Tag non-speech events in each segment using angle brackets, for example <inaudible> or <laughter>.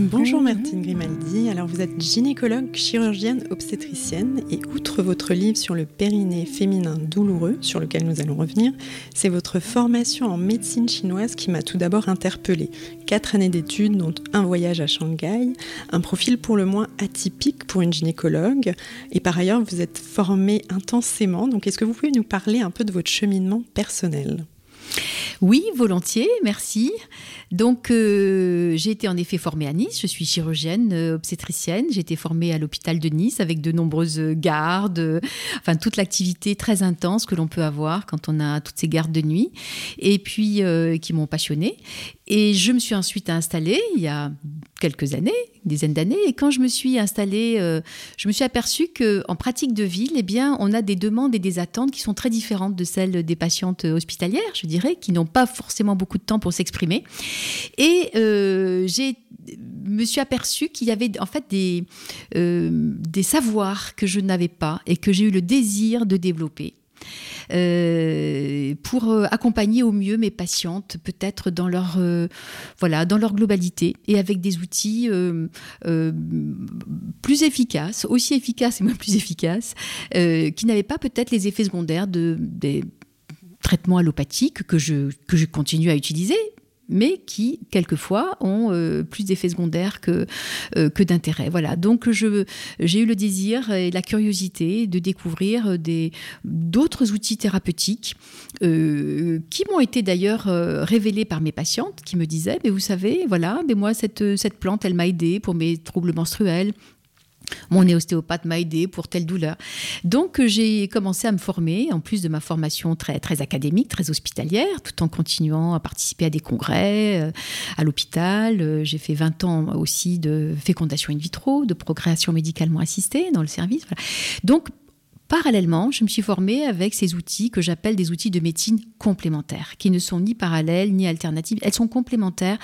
Bonjour Martine Grimaldi, alors vous êtes gynécologue, chirurgienne, obstétricienne. Et outre votre livre sur le périnée féminin douloureux, sur lequel nous allons revenir, c'est votre formation en médecine chinoise qui m'a tout d'abord interpellée. Quatre années d'études, dont un voyage à Shanghai, un profil pour le moins atypique pour une gynécologue. Et par ailleurs vous êtes formée intensément, donc est-ce que vous pouvez nous parler un peu de votre cheminement personnel? Oui, volontiers, merci. Donc, euh, j'ai été en effet formée à Nice. Je suis chirurgienne, euh, obstétricienne. J'ai été formée à l'hôpital de Nice avec de nombreuses gardes, euh, enfin toute l'activité très intense que l'on peut avoir quand on a toutes ces gardes de nuit, et puis qui m'ont passionnée. Et je me suis ensuite installée il y a quelques années, une dizaine d'années. Et quand je me suis installée, euh, je me suis aperçue qu'en pratique de ville, eh bien, on a des demandes et des attentes qui sont très différentes de celles des patientes hospitalières, je qui n'ont pas forcément beaucoup de temps pour s'exprimer. Et euh, j'ai me suis aperçue qu'il y avait en fait des, euh, des savoirs que je n'avais pas et que j'ai eu le désir de développer. Euh, pour euh, accompagner au mieux mes patientes, peut-être dans leur voilà dans leur globalité et avec des outils plus efficaces, aussi efficaces et moins plus efficaces, qui n'avaient pas peut-être les effets secondaires de des traitements allopathiques que je, que je continue à utiliser, mais qui, quelquefois, ont euh, plus d'effets secondaires que, euh, que d'intérêt. Voilà, donc j'ai eu le désir et la curiosité de découvrir d'autres outils thérapeutiques euh, qui m'ont été d'ailleurs révélés par mes patientes qui me disaient, mais vous savez, voilà, mais moi, cette, cette plante, elle m'a aidé pour mes troubles menstruels, mon ostéopathe m'a aidé pour telle douleur. Donc j'ai commencé à me former, en plus de ma formation très, très académique, très hospitalière, tout en continuant à participer à des congrès euh, à l'hôpital. Euh, j'ai fait 20 ans aussi de fécondation in vitro, de procréation médicalement assistée dans le service. Donc Parallèlement, je me suis formée avec ces outils que j'appelle des outils de médecine complémentaires, qui ne sont ni parallèles ni alternatives. Elles sont complémentaires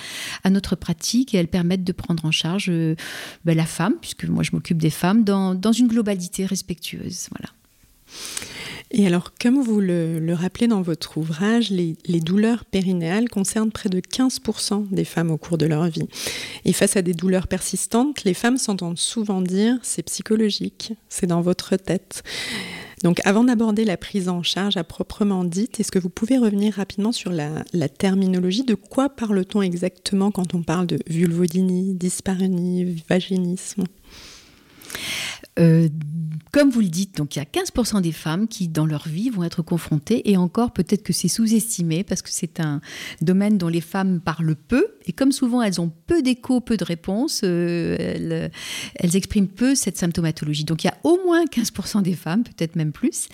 à notre pratique et elles permettent de prendre en charge euh, ben, la femme, puisque moi je m'occupe des femmes, dans, dans une globalité respectueuse. Voilà. Et alors, comme vous le, rappelez dans votre ouvrage, les, douleurs périnéales concernent près de 15% des femmes au cours de leur vie. Et face à des douleurs persistantes, les femmes s'entendent souvent dire c'est psychologique, c'est dans votre tête. Donc avant d'aborder la prise en charge à proprement dite, est-ce que vous pouvez revenir rapidement sur la, la terminologie? De quoi parle-t-on exactement quand on parle de vulvodynie, dyspareunie, vaginisme? Euh, comme vous le dites, donc il y a 15% des femmes qui, dans leur vie, vont être confrontées, et encore peut-être que c'est sous-estimé, parce que c'est un domaine dont les femmes parlent peu, et comme souvent elles ont peu d'écho, peu de réponses, euh, elles, expriment peu cette symptomatologie. Donc il y a au moins 15% des femmes, peut-être même plus.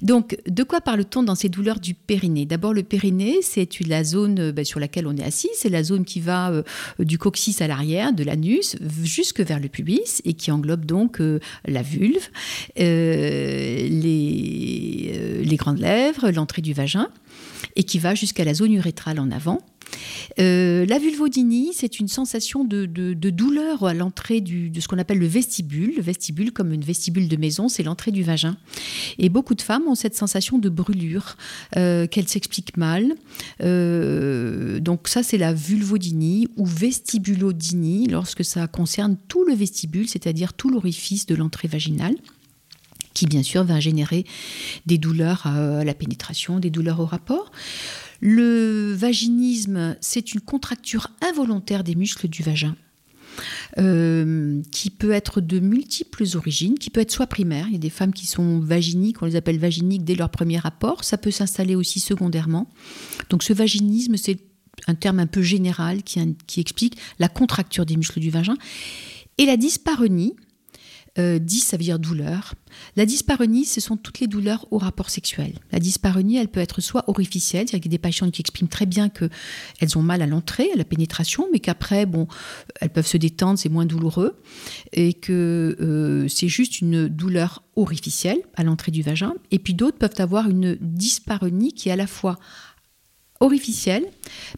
Donc de quoi parle-t-on dans ces douleurs du périnée? D'abord le périnée, c'est la zone euh, ben, sur laquelle on est assis, c'est la zone qui va du coccyx à l'arrière, de l'anus, jusque vers le pubis, et qui englobe donc la vulve, euh, euh, les grandes lèvres, l'entrée du vagin, et qui va jusqu'à la zone urétrale en avant. Euh, la vulvodynie, c'est une sensation de, douleur à l'entrée de ce qu'on appelle le vestibule. Le vestibule, comme une vestibule de maison, c'est l'entrée du vagin. Et beaucoup de femmes ont cette sensation de brûlure, euh, qu'elles s'expliquent mal. Euh, donc ça, c'est la vulvodynie ou vestibulodynie, lorsque ça concerne tout le vestibule, c'est-à-dire tout l'orifice de l'entrée vaginale qui bien sûr va générer des douleurs à la pénétration, des douleurs au rapport. Le vaginisme, c'est une contracture involontaire des muscles du vagin. Euh, qui peut être de multiples origines, qui peut être soit primaire, il y a des femmes qui sont vaginiques, on les appelle vaginiques dès leur premier rapport, ça peut s'installer aussi secondairement. Donc ce vaginisme, c'est un terme un peu général qui, qui explique la contracture des muscles du vagin. Et la dyspareunie, euh, 10, ça veut dire douleur. La dyspareunie, ce sont toutes les douleurs au rapport sexuel. La dyspareunie, elle peut être soit orificielle, c'est-à-dire qu'il y a des patients qui expriment très bien qu'elles ont mal à l'entrée, à la pénétration, mais qu'après, bon, elles peuvent se détendre, c'est moins douloureux, et que euh, c'est juste une douleur orificielle à l'entrée du vagin. Et puis d'autres peuvent avoir une dyspareunie qui est à la fois orificielle,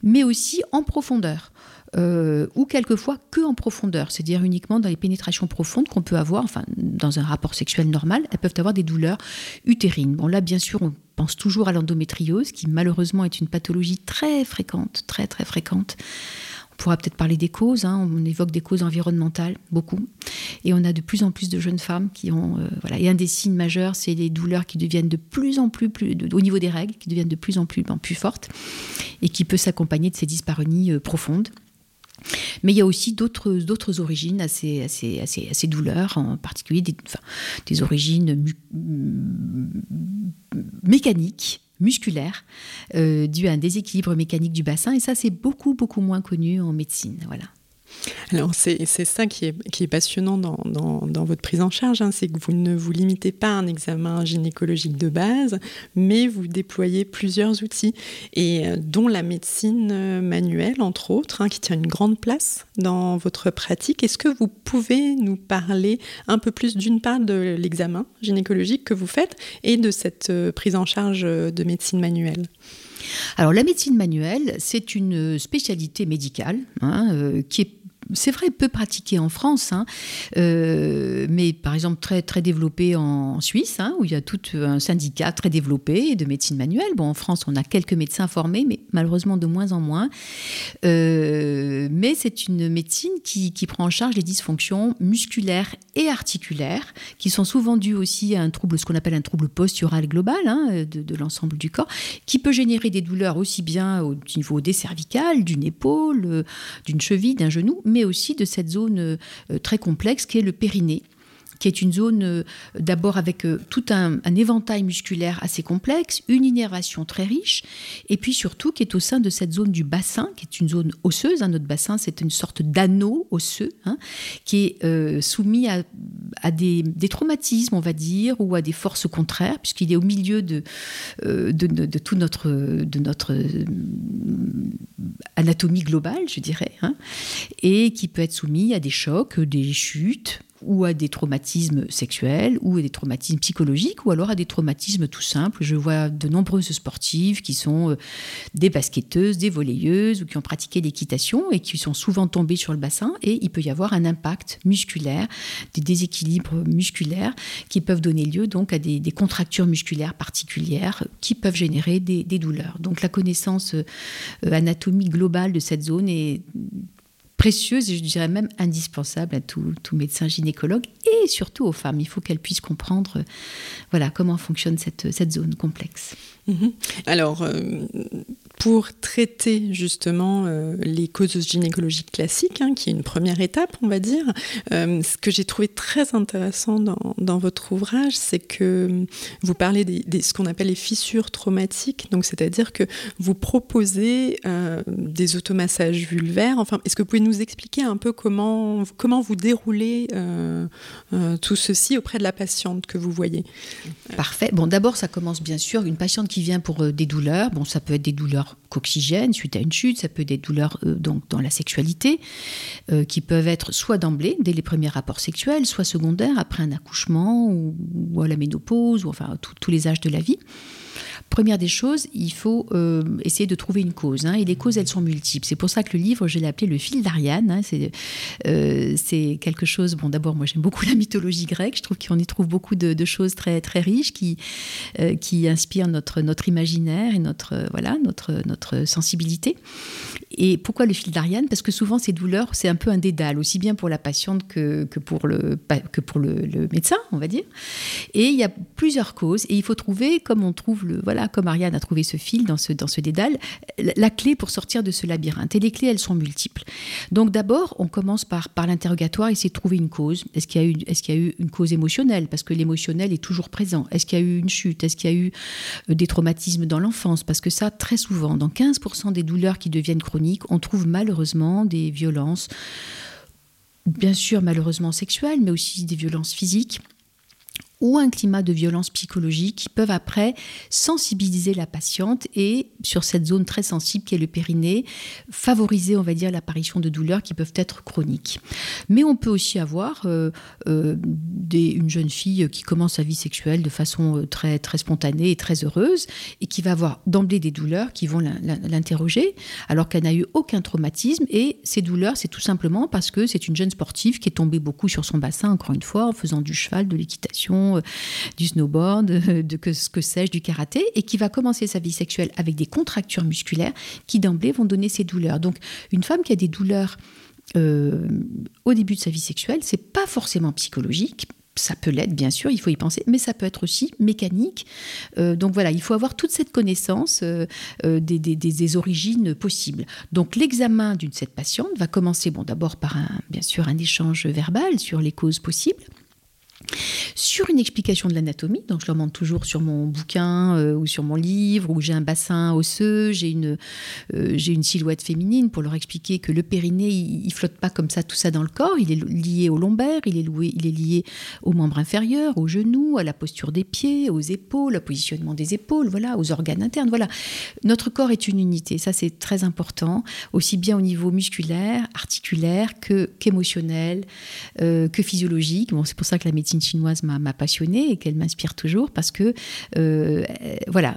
mais aussi en profondeur. Euh, ou quelquefois que en profondeur, c'est-à-dire uniquement dans les pénétrations profondes qu'on peut avoir, enfin dans un rapport sexuel normal, elles peuvent avoir des douleurs utérines. Bon là, bien sûr, on pense toujours à l'endométriose, qui malheureusement est une pathologie très fréquente, très très fréquente. On pourra peut-être parler des causes, hein. on évoque des causes environnementales, beaucoup. Et on a de plus en plus de jeunes femmes qui ont... Euh, voilà. Et un des signes majeurs, c'est les douleurs qui deviennent de plus en plus, au niveau des règles, qui deviennent de plus en plus, plus fortes, et qui peut s'accompagner de ces dyspareunies euh, profondes. Mais il y a aussi d'autres origines à ces, douleurs, en particulier des, origines mécaniques musculaires euh, dues à un déséquilibre mécanique du bassin. Et ça c'est beaucoup beaucoup moins connu en médecine. Voilà alors c'est ça qui est, qui est passionnant dans, dans, votre prise en charge, hein, c'est que vous ne vous limitez pas à un examen gynécologique de base, mais vous déployez plusieurs outils, et euh, dont la médecine euh, manuelle, entre autres, hein, qui tient une grande place dans votre pratique. Est-ce que vous pouvez nous parler un peu plus d'une part de l'examen gynécologique que vous faites et de cette euh, prise en charge de médecine manuelle? Alors la médecine manuelle, c'est une spécialité médicale hein, qui est c'est vrai, peu pratiqué en France, hein. euh, mais par exemple très, très développé en Suisse, hein, où il y a tout un syndicat très développé de médecine manuelle. Bon, en France, on a quelques médecins formés, mais malheureusement de moins en moins. Euh, mais c'est une médecine qui, prend en charge les dysfonctions musculaires et articulaires, qui sont souvent dues aussi à un trouble, ce qu'on appelle un trouble postural global hein, de, l'ensemble du corps, qui peut générer des douleurs aussi bien au niveau des cervicales, d'une épaule, euh, d'une cheville, d'un genou, mais aussi de cette zone euh, très complexe qui est le périnée qui est une zone euh, d'abord avec euh, tout un, éventail musculaire assez complexe, une innervation très riche, et puis surtout qui est au sein de cette zone du bassin, qui est une zone osseuse. Hein. notre bassin, c'est une sorte d'anneau osseux, hein, qui est soumis à, des, traumatismes, on va dire, ou à des forces contraires, puisqu'il est au milieu de, de, tout notre, de notre anatomie globale, je dirais, hein, et qui peut être soumis à des chocs, des chutes, ou à des traumatismes sexuels, ou à des traumatismes psychologiques, ou alors à des traumatismes tout simples. Je vois de nombreuses sportives qui sont euh, des basketteuses, des volleyeuses, ou qui ont pratiqué l'équitation et qui sont souvent tombées sur le bassin, et il peut y avoir un impact musculaire, des déséquilibres musculaires qui peuvent donner lieu donc à des, contractures musculaires particulières qui peuvent générer des, douleurs. Donc la connaissance euh, anatomique globale de cette zone est précieuse et je dirais même indispensable à tout, médecin gynécologue et surtout aux femmes. Il faut qu'elles puissent comprendre voilà, comment fonctionne cette, cette zone complexe. Mhm. Alors, euh, pour traiter justement euh, les causes gynécologiques classiques, hein, qui est une première étape, on va dire, euh, ce que j'ai trouvé très intéressant dans, votre ouvrage, c'est que vous parlez des, ce qu'on appelle les fissures traumatiques, donc c'est-à-dire que vous proposez des automassages vulvaires. Enfin, est-ce que vous pouvez nous expliquer un peu comment, comment vous déroulez tout ceci auprès de la patiente que vous voyez? Parfait. Bon, d'abord, ça commence bien sûr une patiente qui vient pour euh, des douleurs. Bon, ça peut être des douleurs coxygènes suite à une chute, ça peut être des douleurs euh, donc dans la sexualité, euh, qui peuvent être soit d'emblée, dès les premiers rapports sexuels, soit secondaires, après un accouchement ou, à la ménopause, ou enfin tous les âges de la vie. Première des choses, il faut euh, essayer de trouver une cause. Hein, et les causes, elles sont multiples. C'est pour ça que le livre, je l'ai appelé Le fil d'Ariane. Hein, euh, c'est quelque chose. Bon, d'abord, moi, j'aime beaucoup <laughs> la mythologie grecque. Je trouve qu'on y trouve beaucoup de, choses très, très riches qui, euh, qui inspirent notre, notre imaginaire et notre, voilà, notre, notre sensibilité. Et pourquoi le fil d'Ariane? Parce que souvent ces douleurs, c'est un peu un dédale, aussi bien pour la patiente que, que pour, le, que pour le, médecin, on va dire. Et il y a plusieurs causes, et il faut trouver, comme on trouve le, voilà, comme Ariane a trouvé ce fil dans ce, dans ce dédale, la clé pour sortir de ce labyrinthe. Et les clés, elles sont multiples. Donc d'abord, on commence par, par l'interrogatoire, essayer de trouver une cause. Est-ce qu'il y a eu, est-ce qu'il y a eu une cause émotionnelle? Parce que l'émotionnel est toujours présent. Est-ce qu'il y a eu une chute? Est-ce qu'il y a eu euh, des traumatismes dans l'enfance? Parce que ça, très souvent, dans 15% des douleurs qui deviennent chroniques, on trouve malheureusement des violences, bien sûr malheureusement sexuelles, mais aussi des violences physiques ou un climat de violence psychologique qui peuvent après sensibiliser la patiente et sur cette zone très sensible qui est le périnée, favoriser, on va dire, l'apparition de douleurs qui peuvent être chroniques. Mais on peut aussi avoir euh, euh, une jeune fille qui commence sa vie sexuelle de façon euh, très, très spontanée et très heureuse et qui va avoir d'emblée des douleurs qui vont l'interroger alors qu'elle n'a eu aucun traumatisme et ces douleurs, c'est tout simplement parce que c'est une jeune sportive qui est tombée beaucoup sur son bassin, encore une fois, en faisant du cheval, de l'équitation, euh, du snowboard, <laughs> de que, ce que sais-je, du karaté, et qui va commencer sa vie sexuelle avec des contractures musculaires qui d'emblée vont donner ces douleurs. Donc une femme qui a des douleurs euh, au début de sa vie sexuelle, c'est pas forcément psychologique. Ça peut l'être, bien sûr, il faut y penser, mais ça peut être aussi mécanique. Euh, donc voilà, il faut avoir toute cette connaissance des, des, des, origines possibles. Donc l'examen d'une cette patiente va commencer, bon, d'abord par un, bien sûr un échange verbal sur les causes possibles sur une explication de l'anatomie. Donc je leur montre toujours sur mon bouquin euh, ou sur mon livre où j'ai un bassin osseux, j'ai une, euh, silhouette féminine pour leur expliquer que le périnée, il, flotte pas comme ça, tout ça dans le corps. Il est lié au lombaire, il est, loué, il est lié aux membres inférieurs, aux genoux, à la posture des pieds, aux épaules, au positionnement des épaules, voilà, aux organes internes. Voilà. Notre corps est une unité, ça c'est très important, aussi bien au niveau musculaire, articulaire que, qu'émotionnel, euh, que physiologique. Bon, c'est pour ça que la médecine chinoise m'a passionnée et qu'elle m'inspire toujours parce que, euh, voilà,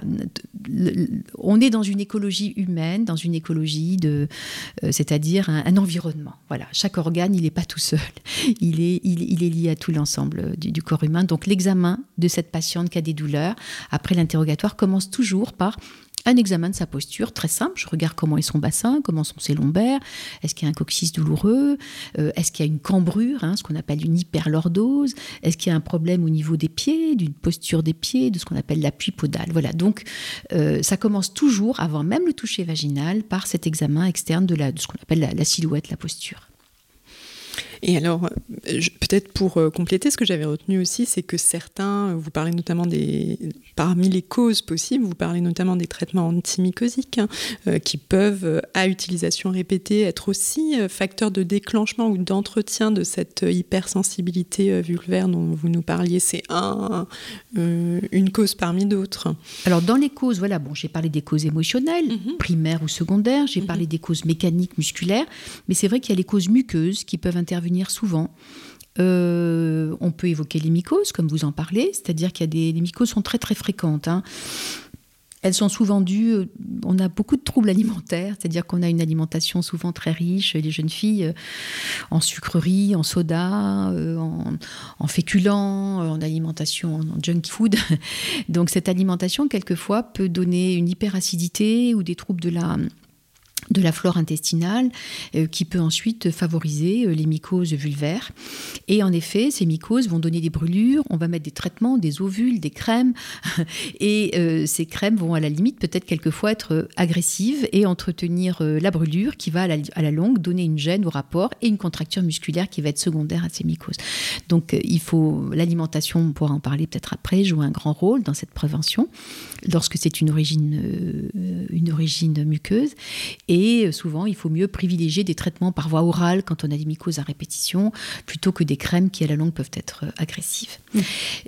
on est dans une écologie humaine, dans une écologie de, euh, c'est-à-dire un, environnement. Voilà, chaque organe, il n'est pas tout seul, <laughs> il est, il, est lié à tout l'ensemble du, du corps humain. Donc l'examen de cette patiente qui a des douleurs après l'interrogatoire commence toujours par un examen de sa posture, très simple. Je regarde comment est son bassin, comment sont ses lombaires, est-ce qu'il y a un coccyx douloureux, euh, est-ce qu'il y a une cambrure, hein, ce qu'on appelle une hyperlordose, est-ce qu'il y a un problème au niveau des pieds, d'une posture des pieds, de ce qu'on appelle l'appui podal? Voilà, donc euh, ça commence toujours, avant même le toucher vaginal, par cet examen externe de, ce qu'on appelle la silhouette, la posture. Et alors, euh, peut-être pour euh, compléter, ce que j'avais retenu aussi, c'est que certains, vous parlez notamment des, parmi les causes possibles, vous parlez notamment des traitements antimycosiques, hein, euh, qui peuvent, à utilisation répétée, être aussi facteurs de déclenchement ou d'entretien de cette hypersensibilité vulvaire dont vous nous parliez. C'est un, une cause parmi d'autres. Alors, dans les causes, voilà, bon, j'ai parlé des causes émotionnelles, mhm. primaires ou secondaires, j'ai mhm. parlé des causes mécaniques, musculaires, mais c'est vrai qu'il y a les causes muqueuses qui peuvent intervenir souvent. Euh, on peut évoquer les mycoses, comme vous en parlez, c'est-à-dire qu'il y a des les mycoses sont très très fréquentes. Hein. Elles sont souvent dues, euh, on a beaucoup de troubles alimentaires, c'est-à-dire qu'on a une alimentation souvent très riche, les jeunes filles, euh, en sucreries, en soda, en, en féculents, en alimentation, en junk food. <laughs> Donc cette alimentation, quelquefois, peut donner une hyperacidité ou des troubles de la de la flore intestinale euh, qui peut ensuite favoriser euh, les mycoses vulvaires. Et en effet, ces mycoses vont donner des brûlures, on va mettre des traitements, des ovules, des crèmes, <laughs> et euh, ces crèmes vont à la limite peut-être quelquefois être agressives et entretenir la brûlure qui va à la, longue donner une gêne au rapport et une contracture musculaire qui va être secondaire à ces mycoses. Donc il faut, l'alimentation, on pourra en parler peut-être après, joue un grand rôle dans cette prévention lorsque c'est une origine, une origine muqueuse. Et euh, souvent, il faut mieux privilégier des traitements par voie orale quand on a des mycoses à répétition, plutôt que des crèmes qui, à la longue, peuvent être euh, agressives. Mmh.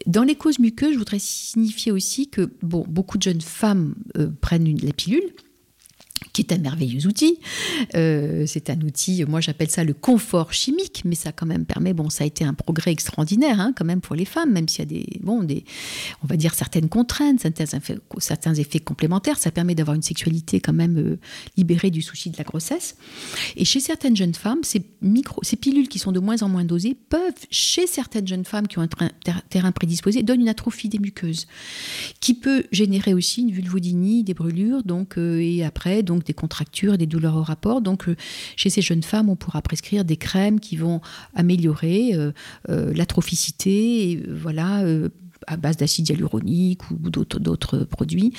Dans les causes muqueuses, je voudrais signifier aussi que bon, beaucoup de jeunes femmes euh, prennent une, la pilule qui est un merveilleux outil. Euh, c'est un outil, moi j'appelle ça le confort chimique, mais ça quand même permet, bon, ça a été un progrès extraordinaire hein, quand même pour les femmes, même s'il y a des, bon, des, on va dire certaines contraintes, certains effets, complémentaires, ça permet d'avoir une sexualité quand même euh, libérée du souci de la grossesse. Et chez certaines jeunes femmes, ces pilules qui sont de moins en moins dosées peuvent, chez certaines jeunes femmes qui ont un terrain prédisposé, donner une atrophie des muqueuses, qui peut générer aussi une vulvodynie, des brûlures, donc, euh, et après, donc des contractures, des douleurs au rapport. Donc chez ces jeunes femmes, on pourra prescrire des crèmes qui vont améliorer l'atrophicité, voilà à base d'acide hyaluronique ou d'autres produits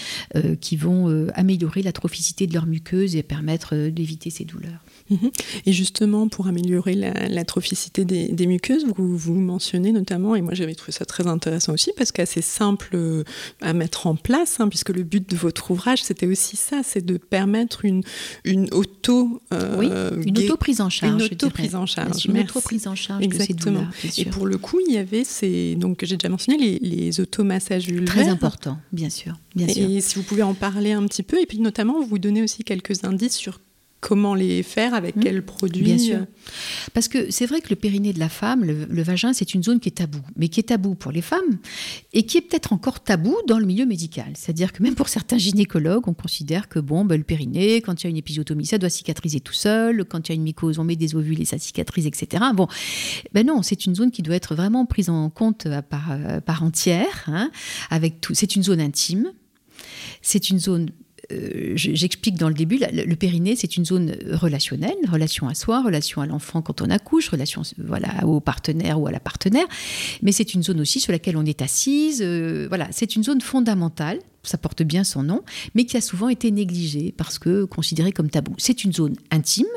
qui vont améliorer l'atrophicité de leur muqueuse et permettre d'éviter ces douleurs. Mhm. Et justement, pour améliorer l'atrophicité des, muqueuses, vous, vous mentionnez notamment, et moi j'avais trouvé ça très intéressant aussi, parce qu'assez simple euh, à mettre en place, hein, puisque le but de votre ouvrage, c'était aussi ça, c'est de permettre une, une auto... Euh, oui, une auto-prise en charge. Une auto-prise en charge. Une auto-prise en charge Exactement. et pour le coup, il y avait ces... Donc j'ai déjà mentionné les, les automassages vulvaires. Très important, bien sûr. Bien et, sûr. et si vous pouvez en parler un petit peu, et puis notamment, vous donnez aussi quelques indices sur comment les faire, avec mmh. quels produits. Bien sûr. Parce que c'est vrai que le périnée de la femme, le, vagin, c'est une zone qui est tabou, mais qui est tabou pour les femmes et qui est peut-être encore tabou dans le milieu médical. C'est-à-dire que même pour certains gynécologues, on considère que bon, ben, le périnée, quand il y a une épisiotomie, ça doit cicatriser tout seul. Quand il y a une mycose, on met des ovules et ça cicatrise, etc. Bon, ben non, c'est une zone qui doit être vraiment prise en compte à part, euh, part entière, hein, avec tout. C'est une zone intime. C'est une zone euh, j'explique dans le début, le périnée, c'est une zone relationnelle, relation à soi, relation à l'enfant quand on accouche, relation voilà, au partenaire ou à la partenaire, mais c'est une zone aussi sur laquelle on est assise. Euh, voilà, c'est une zone fondamentale, ça porte bien son nom, mais qui a souvent été négligée parce que considérée comme tabou. C'est une zone intime,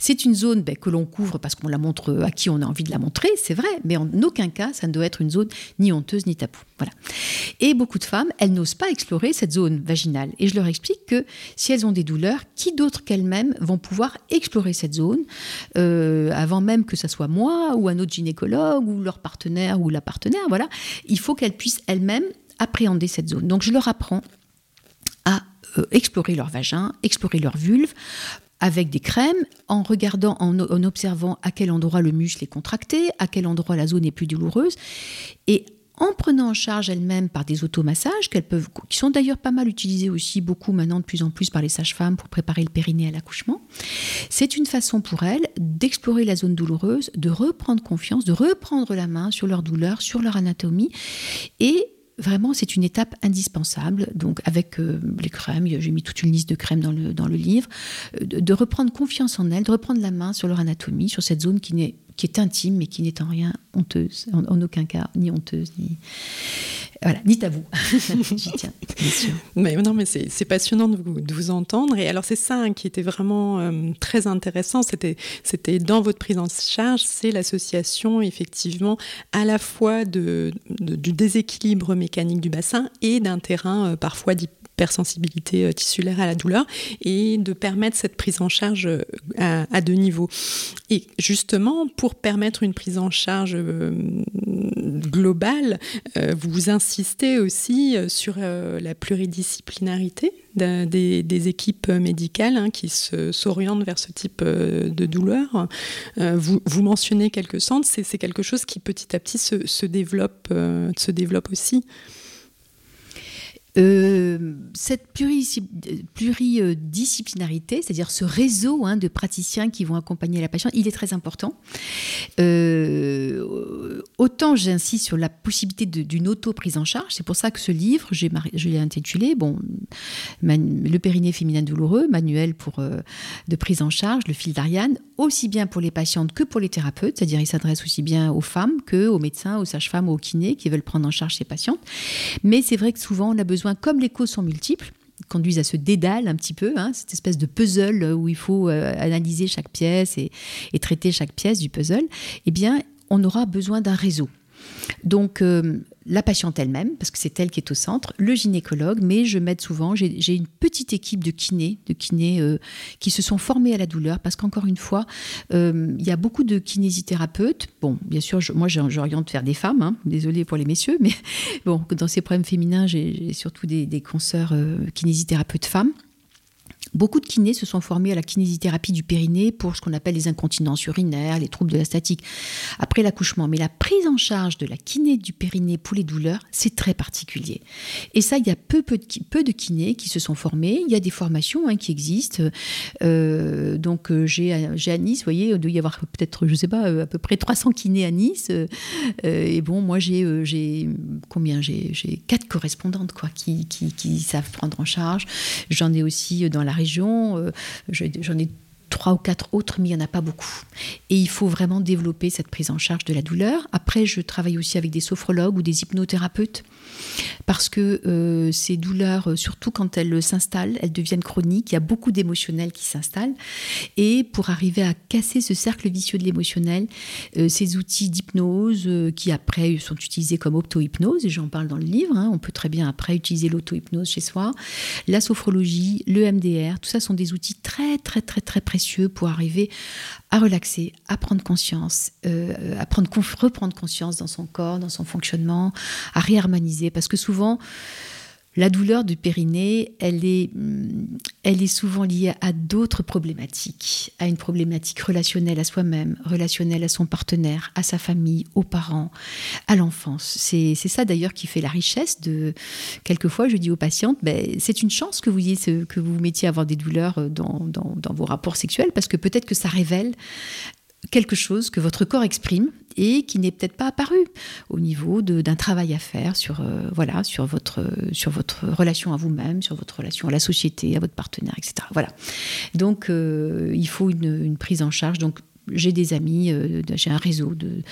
c'est une zone ben, que l'on couvre parce qu'on la montre à qui on a envie de la montrer, c'est vrai, mais en aucun cas, ça ne doit être une zone ni honteuse ni tabou. Voilà. Et beaucoup de femmes, elles n'osent pas explorer cette zone vaginale. Et je leur explique que si elles ont des douleurs, qui d'autre qu'elles-mêmes vont pouvoir explorer cette zone euh, avant même que ce soit moi ou un autre gynécologue ou leur partenaire ou la partenaire. Voilà, il faut qu'elles puissent elles-mêmes appréhender cette zone. Donc je leur apprends à euh, explorer leur vagin, explorer leur vulve, avec des crèmes, en regardant, en, observant à quel endroit le muscle est contracté, à quel endroit la zone est plus douloureuse, et en prenant en charge elles-mêmes par des automassages, qu'elles peuvent, qui sont d'ailleurs pas mal utilisés aussi beaucoup maintenant de plus en plus par les sages-femmes pour préparer le périnée à l'accouchement. C'est une façon pour elles d'explorer la zone douloureuse, de reprendre confiance, de reprendre la main sur leur douleur, sur leur anatomie et vraiment, c'est une étape indispensable. Donc, avec euh, les crèmes, j'ai mis toute une liste de crèmes dans le, livre, euh, de, reprendre confiance en elles, de reprendre la main sur leur anatomie, sur cette zone qui, est, qui est intime, mais qui n'est en rien honteuse, en, aucun cas, ni honteuse, ni. Voilà, ni tabou. <laughs> Mais non, mais c'est passionnant de vous, entendre. Et alors, c'est ça hein, qui était vraiment euh, très intéressant. C'était dans votre prise en charge, c'est l'association, effectivement, à la fois de, du déséquilibre mécanique du bassin et d'un terrain euh, parfois d'hypersensibilité euh, tissulaire à la douleur et de permettre cette prise en charge à, à deux niveaux. Et justement, pour permettre une prise en charge globale, vous insistez aussi euh, sur euh, la pluridisciplinarité des, équipes médicales hein, qui s'orientent vers ce type euh, de douleur. Vous, vous, mentionnez quelques centres, c'est quelque chose qui petit à petit se, développe, se développe aussi. Euh, cette pluridisciplinarité, c'est-à-dire ce réseau hein, de praticiens qui vont accompagner la patiente, il est très important. Euh, autant j'insiste sur la possibilité d'une auto-prise en charge, c'est pour ça que ce livre, je l'ai intitulé bon, Le périnée féminin douloureux, manuel pour, euh, de prise en charge, le fil d'Ariane, aussi bien pour les patientes que pour les thérapeutes, c'est-à-dire il s'adresse aussi bien aux femmes que aux médecins, aux sages-femmes, aux kinés qui veulent prendre en charge ces patientes. Mais c'est vrai que souvent on a besoin comme les causes sont multiples, conduisent à ce dédale un petit peu, hein, cette espèce de puzzle où il faut euh, analyser chaque pièce et, et, traiter chaque pièce du puzzle, eh bien, on aura besoin d'un réseau. Donc, euh, la patiente elle-même, parce que c'est elle qui est au centre, le gynécologue, mais je m'aide souvent. J'ai une petite équipe de kinés, de kinés euh, qui se sont formés à la douleur, parce qu'encore une fois, euh, il y a beaucoup de kinésithérapeutes. Bon, bien sûr, moi j'oriente vers des femmes, hein, désolée pour les messieurs, mais <laughs> bon, dans ces problèmes féminins, j'ai surtout des, des consoeurs kinésithérapeutes femmes. Beaucoup de kinés se sont formés à la kinésithérapie du périnée pour ce qu'on appelle les incontinences urinaires, les troubles de la statique après l'accouchement. Mais la prise en charge de la kiné du périnée pour les douleurs, c'est très particulier. Et ça, il y a peu, peu, de, kinés qui se sont formés. Il y a des formations hein, qui existent. Euh, donc, euh, j'ai à Nice, vous voyez, il doit y avoir peut-être, je ne sais pas, euh, à peu près 300 kinés à Nice. et bon, moi, j'ai combien J'ai quatre correspondantes quoi, qui, qui, qui savent prendre en charge. J'en ai aussi dans la région, j'en ai trois ou quatre autres, mais il n'y en a pas beaucoup. Et il faut vraiment développer cette prise en charge de la douleur. Après, je travaille aussi avec des sophrologues ou des hypnothérapeutes parce que euh, ces douleurs, euh, surtout quand elles s'installent, elles deviennent chroniques, il y a beaucoup d'émotionnel qui s'installent. Et pour arriver à casser ce cercle vicieux de l'émotionnel, euh, ces outils d'hypnose qui après sont utilisés comme auto-hypnose, et j'en parle dans le livre, hein, on peut très bien après utiliser l'auto-hypnose chez soi, la sophrologie, le MDR, tout ça sont des outils très très très très précieux pour arriver à relaxer, à prendre conscience, à prendre, reprendre conscience dans son corps, dans son fonctionnement, à réharmoniser, parce que souvent, la douleur du périnée, elle est, mm, elle est souvent liée à d'autres problématiques, à une problématique relationnelle à soi-même, relationnelle à son partenaire, à sa famille, aux parents, à l'enfance. C'est ça d'ailleurs qui fait la richesse de. Quelquefois, je dis aux patientes, ben, c'est une chance que vous, que vous vous mettiez à avoir des douleurs dans, dans, dans vos rapports sexuels, parce que peut-être que ça révèle quelque chose que votre corps exprime et qui n'est peut-être pas apparu au niveau d'un travail à faire sur, euh, voilà, sur, votre, sur votre relation à vous-même, sur votre relation à la société, à votre partenaire, etc. Voilà. Donc, euh, il faut une, prise en charge. Donc, j'ai des amis, euh, j'ai un réseau de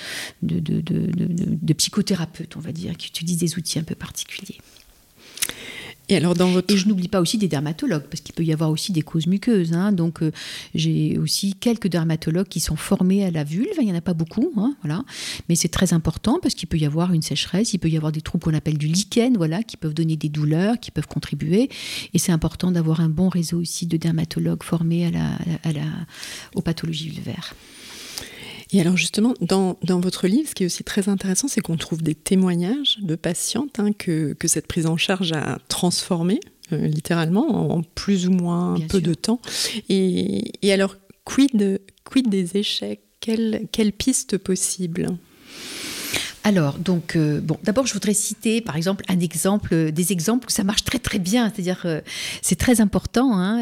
de, de, de, psychothérapeutes, on va dire, qui utilisent des outils un peu particuliers. Et alors dans votre... Et je n'oublie pas aussi des dermatologues, parce qu'il peut y avoir aussi des causes muqueuses. Hein. Donc euh, j'ai aussi quelques dermatologues qui sont formés à la vulve. Il n'y en a pas beaucoup, hein, voilà. Mais c'est très important parce qu'il peut y avoir une sécheresse, il peut y avoir des troubles qu'on appelle du lichen, voilà, qui peuvent donner des douleurs, qui peuvent contribuer. Et c'est important d'avoir un bon réseau aussi de dermatologues formés à la, à la, aux pathologies vulvaires. Et alors justement, dans, dans, votre livre, ce qui est aussi très intéressant, c'est qu'on trouve des témoignages de patientes hein, que, que, cette prise en charge a transformé, euh, littéralement, en plus ou moins peu de temps. Et, et, alors, quid, quid des échecs? Quelle, quelle piste possible? Alors, donc, euh, bon, d'abord, je voudrais citer, par exemple, un exemple, euh, des exemples où ça marche très très bien. C'est-à-dire, euh, c'est très important. Hein,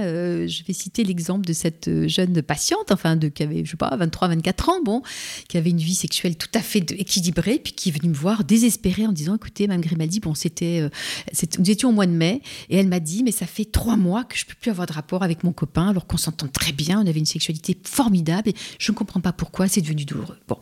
je vais citer l'exemple de cette jeune patiente, enfin, de, qui avait, je sais pas, 23, 24 ans, bon, qui avait une vie sexuelle tout à fait équilibrée, puis qui est venue me voir désespérée en disant, écoutez, Mme Grimaldi, bon, c'était, nous étions au mois de mai, et elle m'a dit, mais ça fait trois mois que je peux plus avoir de rapport avec mon copain, alors qu'on s'entend très bien, on avait une sexualité formidable, et je ne comprends pas pourquoi c'est devenu douloureux. Bon,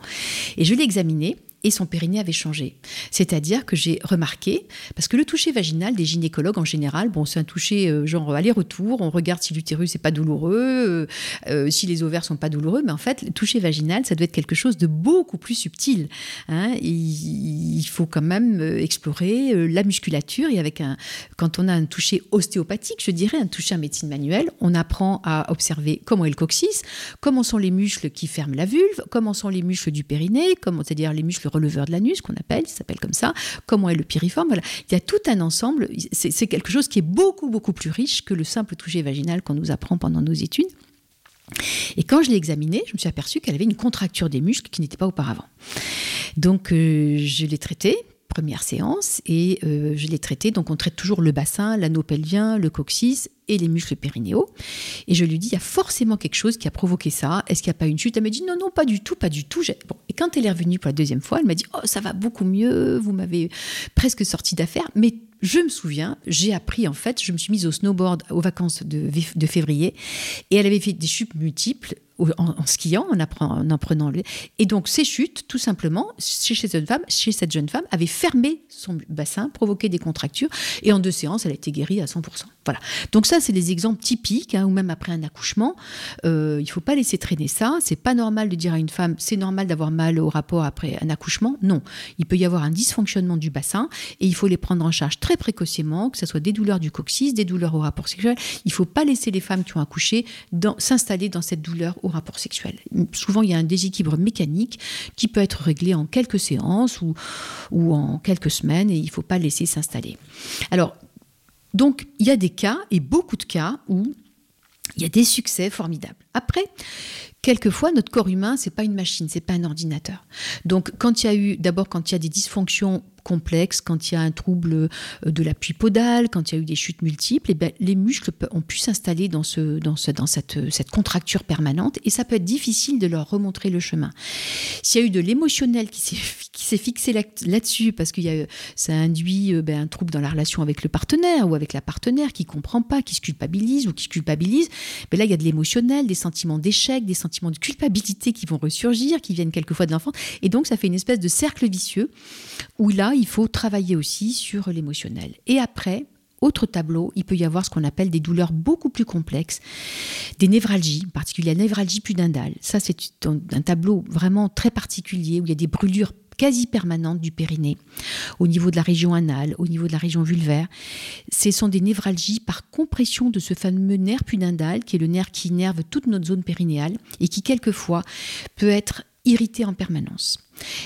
et je l'ai examiné et son périnée avait changé. C'est-à-dire que j'ai remarqué, parce que le toucher vaginal des gynécologues en général, bon, c'est un toucher euh, genre aller-retour, on regarde si l'utérus n'est pas douloureux, euh, euh, si les ovaires sont pas douloureux, mais en fait, le toucher vaginal, ça doit être quelque chose de beaucoup plus subtil. Hein. Il, faut quand même explorer la musculature et avec un, quand on a un toucher ostéopathique, je dirais un toucher en médecine manuelle, on apprend à observer comment est le coccyx, comment sont les muscles qui ferment la vulve, comment sont les muscles du périnée, c'est-à-dire les muscles releveur de l'anus, qu'on appelle, il s'appelle comme ça, comment est le piriforme. Voilà. Il y a tout un ensemble, c'est quelque chose qui est beaucoup, beaucoup plus riche que le simple toucher vaginal qu'on nous apprend pendant nos études. Et quand je l'ai examinée, je me suis aperçue qu'elle avait une contracture des muscles qui n'était pas auparavant. Donc euh, je l'ai traitée première séance et euh, je l'ai traitée. Donc on traite toujours le bassin, l'anneau pelvien, le coccyx et les muscles périnéaux. Et je lui dis, il y a forcément quelque chose qui a provoqué ça. Est-ce qu'il n'y a pas une chute? Elle m'a dit, non, non, pas du tout, pas du tout. Et quand elle est revenue pour la deuxième fois, elle m'a dit, oh, ça va beaucoup mieux, vous m'avez presque sorti d'affaire. Mais je me souviens, j'ai appris en fait, je me suis mise au snowboard aux vacances de, février et elle avait fait des chutes multiples en, skiant, en, en, en prenant. Et donc ces chutes, tout simplement, chez, cette jeune femme, chez cette jeune femme, avaient fermé son bassin, provoqué des contractures et en deux séances, elle a été guérie à 100%. Voilà. Donc ça, c'est des exemples typiques, hein, ou même après un accouchement, euh, il faut pas laisser traîner ça. C'est pas normal de dire à une femme, c'est normal d'avoir mal au rapport après un accouchement. Non, il peut y avoir un dysfonctionnement du bassin et il faut les prendre en charge très précocement, que ce soit des douleurs du coccyx, des douleurs au rapport sexuel. Il faut pas laisser les femmes qui ont accouché s'installer dans cette douleur au rapport sexuel. Souvent, il y a un déséquilibre mécanique qui peut être réglé en quelques séances ou, ou en quelques semaines et il ne faut pas laisser s'installer. Alors, donc, il y a des cas, et beaucoup de cas, où il y a des succès formidables. Après, quelquefois, notre corps humain, c'est pas une machine, c'est pas un ordinateur. Donc, quand il y a eu, d'abord, quand il y a des dysfonctions complexes, quand il y a un trouble euh, de l'appui podal, quand il y a eu des chutes multiples, eh ben, les muscles ont pu s'installer dans, ce, dans, ce, dans cette, contracture permanente et ça peut être difficile de leur remontrer le chemin. S'il y a eu de l'émotionnel qui s'est fixé là-dessus parce que ça induit euh, ben, un trouble dans la relation avec le partenaire ou avec la partenaire qui comprend pas, qui se culpabilise ou qui se culpabilise, ben là il y a de l'émotionnel, des sentiments d'échec, des sentiments de culpabilité qui vont ressurgir, qui viennent quelquefois de l'enfant, et donc ça fait une espèce de cercle vicieux où là il faut travailler aussi sur l'émotionnel. Et après, autre tableau, il peut y avoir ce qu'on appelle des douleurs beaucoup plus complexes, des névralgies, en particulier la névralgie pudendale. Ça, c'est un tableau vraiment très particulier où il y a des brûlures quasi permanentes du périnée, au niveau de la région anale, au niveau de la région vulvaire. Ce sont des névralgies par compression de ce fameux nerf pudendal, qui est le nerf qui innerve toute notre zone périnéale et qui, quelquefois, peut être irrité en permanence.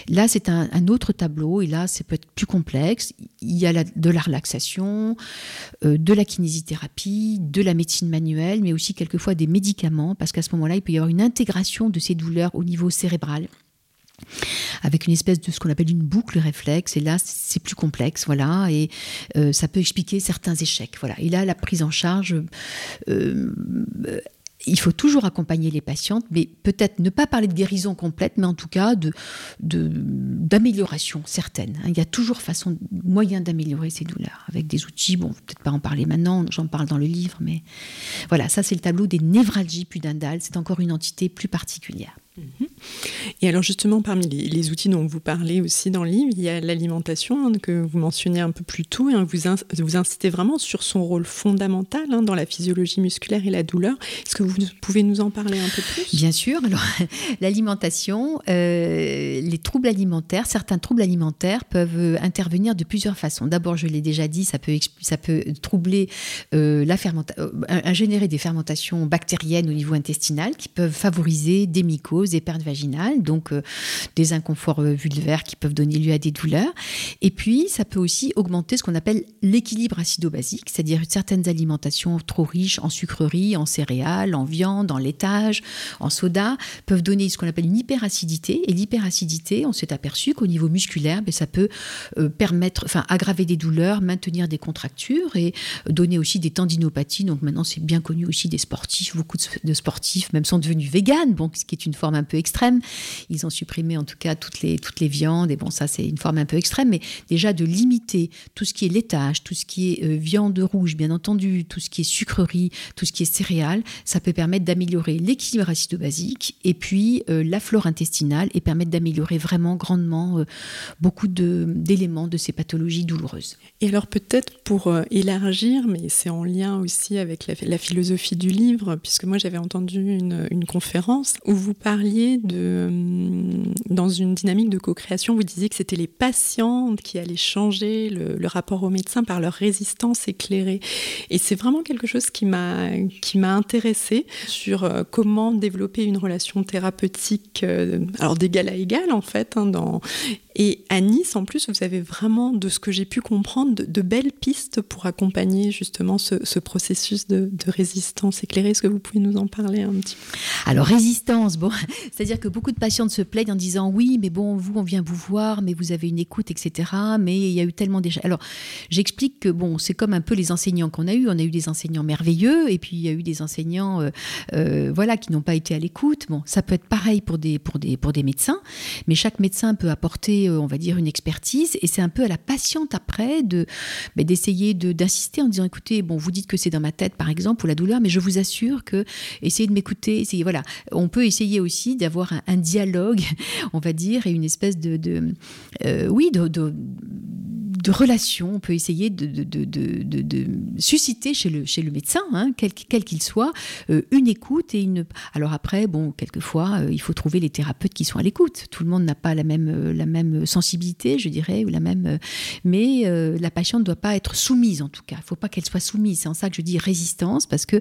Là, c'est un, autre tableau, et là, c'est peut être plus complexe. Il y a de la relaxation, euh, de la kinésithérapie, de la médecine manuelle, mais aussi quelquefois des médicaments, parce qu'à ce moment-là, il peut y avoir une intégration de ces douleurs au niveau cérébral avec une espèce de ce qu'on appelle une boucle réflexe. Et là, c'est plus complexe, voilà, et euh, ça peut expliquer certains échecs, voilà. Et là, la prise en charge euh, il faut toujours accompagner les patientes, mais peut-être ne pas parler de guérison complète, mais en tout cas de, d'amélioration certaine. Il y a toujours façon, moyen d'améliorer ces douleurs avec des outils. Bon, peut-être pas en parler maintenant, j'en parle dans le livre, mais voilà, ça c'est le tableau des névralgies pudendales. C'est encore une entité plus particulière. Et alors justement, parmi les, outils dont vous parlez aussi dans le livre, il y a l'alimentation hein, que vous mentionnez un peu plus tôt. Hein, vous, vous incitez vraiment sur son rôle fondamental hein, dans la physiologie musculaire et la douleur. Est-ce que vous pouvez nous en parler un peu plus? Bien sûr. Alors, <laughs> l'alimentation, euh, les troubles alimentaires, certains troubles alimentaires peuvent euh, intervenir de plusieurs façons. D'abord, je l'ai déjà dit, ça peut, ça peut troubler euh, la fermentation, générer des fermentations bactériennes au niveau intestinal qui peuvent favoriser des mycoses des pertes vaginales, donc euh, des inconforts euh, vulvaires qui peuvent donner lieu à des douleurs. Et puis, ça peut aussi augmenter ce qu'on appelle l'équilibre acido-basique, c'est-à-dire certaines alimentations trop riches en sucreries, en céréales, en viande, en laitage, en soda, peuvent donner ce qu'on appelle une hyperacidité. Et l'hyperacidité, on s'est aperçu qu'au niveau musculaire, ben, ça peut euh, permettre, enfin, aggraver des douleurs, maintenir des contractures et donner aussi des tendinopathies. Donc maintenant, c'est bien connu aussi des sportifs. Beaucoup de sportifs même sont devenus véganes, bon, ce qui est une forme un peu extrême. Ils ont supprimé en tout cas toutes les, toutes les viandes, et bon, ça c'est une forme un peu extrême, mais déjà de limiter tout ce qui est laitage, tout ce qui est euh, viande rouge, bien entendu, tout ce qui est sucrerie, tout ce qui est céréales, ça peut permettre d'améliorer l'équilibre acido-basique et puis euh, la flore intestinale et permettre d'améliorer vraiment grandement euh, beaucoup d'éléments de, ces pathologies douloureuses. Et alors peut-être pour élargir, mais c'est en lien aussi avec la, philosophie du livre, puisque moi j'avais entendu une, une conférence où vous parlez hum, dans une dynamique de co-création, vous disiez que c'était les patientes qui allaient changer le, rapport aux médecins par leur résistance éclairée. Et c'est vraiment quelque chose qui m'a qui m'a intéressée sur euh, comment développer une relation thérapeutique, euh, alors d'égal à égal en fait, hein, et à Nice, en plus, vous avez vraiment, de ce que j'ai pu comprendre, de, belles pistes pour accompagner justement ce, processus de, résistance éclairée. Est-ce que vous pouvez nous en parler un petit peu? Alors, résistance, bon, c'est-à-dire que beaucoup de patientes se plaignent en disant oui, mais bon, vous, on vient vous voir, mais vous avez une écoute, etc. Mais il y a eu tellement déjà. Alors, j'explique que bon, c'est comme un peu les enseignants qu'on a eu. On a eu des enseignants merveilleux, et puis il y a eu des enseignants, euh, euh, voilà, qui n'ont pas été à l'écoute. Bon, ça peut être pareil pour des, pour des, pour des médecins, mais chaque médecin peut apporter euh, on va dire, une expertise. Et c'est un peu à la patiente après de bah, d'essayer d'insister en disant, écoutez, bon, vous dites que c'est dans ma tête, par exemple, ou la douleur, mais je vous assure que essayez de m'écouter. Voilà, on peut essayer aussi d'avoir un, dialogue, <laughs> on va dire, et une espèce de, euh, oui, de, relation, on peut essayer de, susciter chez le, chez le médecin, hein, quel qu'il soit, euh, une écoute et une. Alors après, bon, quelquefois, il faut trouver les thérapeutes qui sont à l'écoute. Tout le monde n'a pas la même, la même sensibilité, je dirais, ou la même. Euh, mais euh, la patiente ne doit pas être soumise, en tout cas. Il ne faut pas qu'elle soit soumise. C'est en ça que je dis résistance, parce que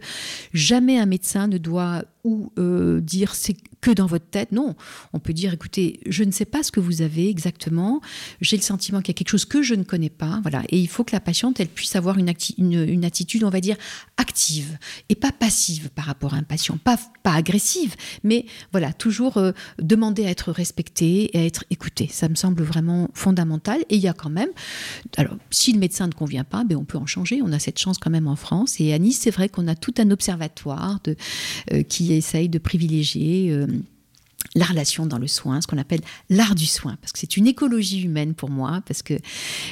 jamais un médecin ne doit ou euh, dire que dans votre tête. Non, on peut dire écoutez, je ne sais pas ce que vous avez exactement. J'ai le sentiment qu'il y a quelque chose que je ne connais pas. Voilà, et il faut que la patiente elle puisse avoir une, attitude, on va dire active et pas passive par rapport à un patient, pas pas agressive, mais voilà toujours demander à être respectée et à être écoutée. Ça me semble vraiment fondamental. Et il y a quand même, alors si le médecin ne convient pas, ben on peut en changer. On a cette chance quand même en France. Et à Nice, c'est vrai qu'on a tout un observatoire euh, qui essaye de privilégier. Euh, la relation dans le soin, ce qu'on appelle l'art du soin, parce que c'est une écologie humaine pour moi, parce que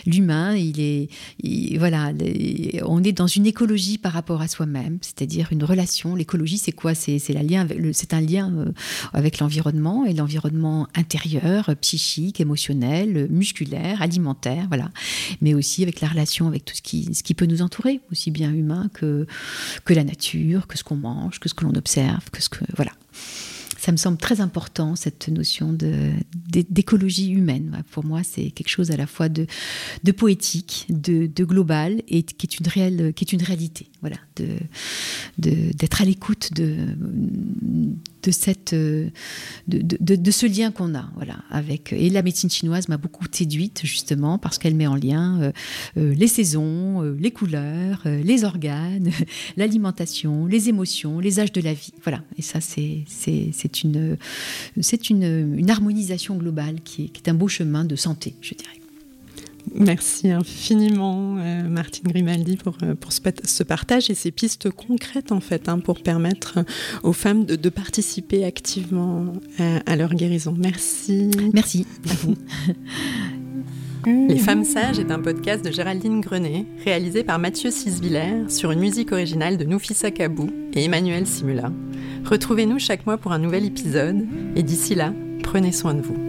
l'humain, il est, voilà, on est dans une écologie par rapport à soi-même, c'est-à-dire une relation. L'écologie, c'est quoi? C'est c'est un lien euh, avec l'environnement et l'environnement intérieur, psychique, émotionnel, musculaire, alimentaire, voilà, mais aussi avec la relation avec tout ce qui, ce qui peut nous entourer, aussi bien humain que que la nature, que ce qu'on mange, que ce que l'on observe, que ce que voilà ça me semble très important, cette notion d'écologie humaine. Pour moi, c'est quelque chose à la fois de, de poétique, de, de, global, et qui est une, réelle, qui est une réalité. Voilà, d'être à l'écoute de, de, cette, de, de, ce lien qu'on a. Voilà, avec, et la médecine chinoise m'a beaucoup séduite, justement, parce qu'elle met en lien euh, euh, les saisons, euh, les couleurs, les organes, <laughs> l'alimentation, les émotions, les âges de la vie. Voilà, et ça, c'est une, une, une, harmonisation globale qui est, qui est un beau chemin de santé, je dirais. Merci infiniment, euh, Martine Grimaldi, pour, euh, pour ce, partage et ces pistes concrètes, en fait, hein, pour permettre aux femmes de, de participer activement à, à, leur guérison. Merci. Merci à vous. <laughs> Les Femmes Sages est un podcast de Géraldine Grenet, réalisé par Mathieu Sisviller sur une musique originale de Noufissa Kabou et Emmanuel Simula. Retrouvez-nous chaque mois pour un nouvel épisode, et d'ici là, prenez soin de vous.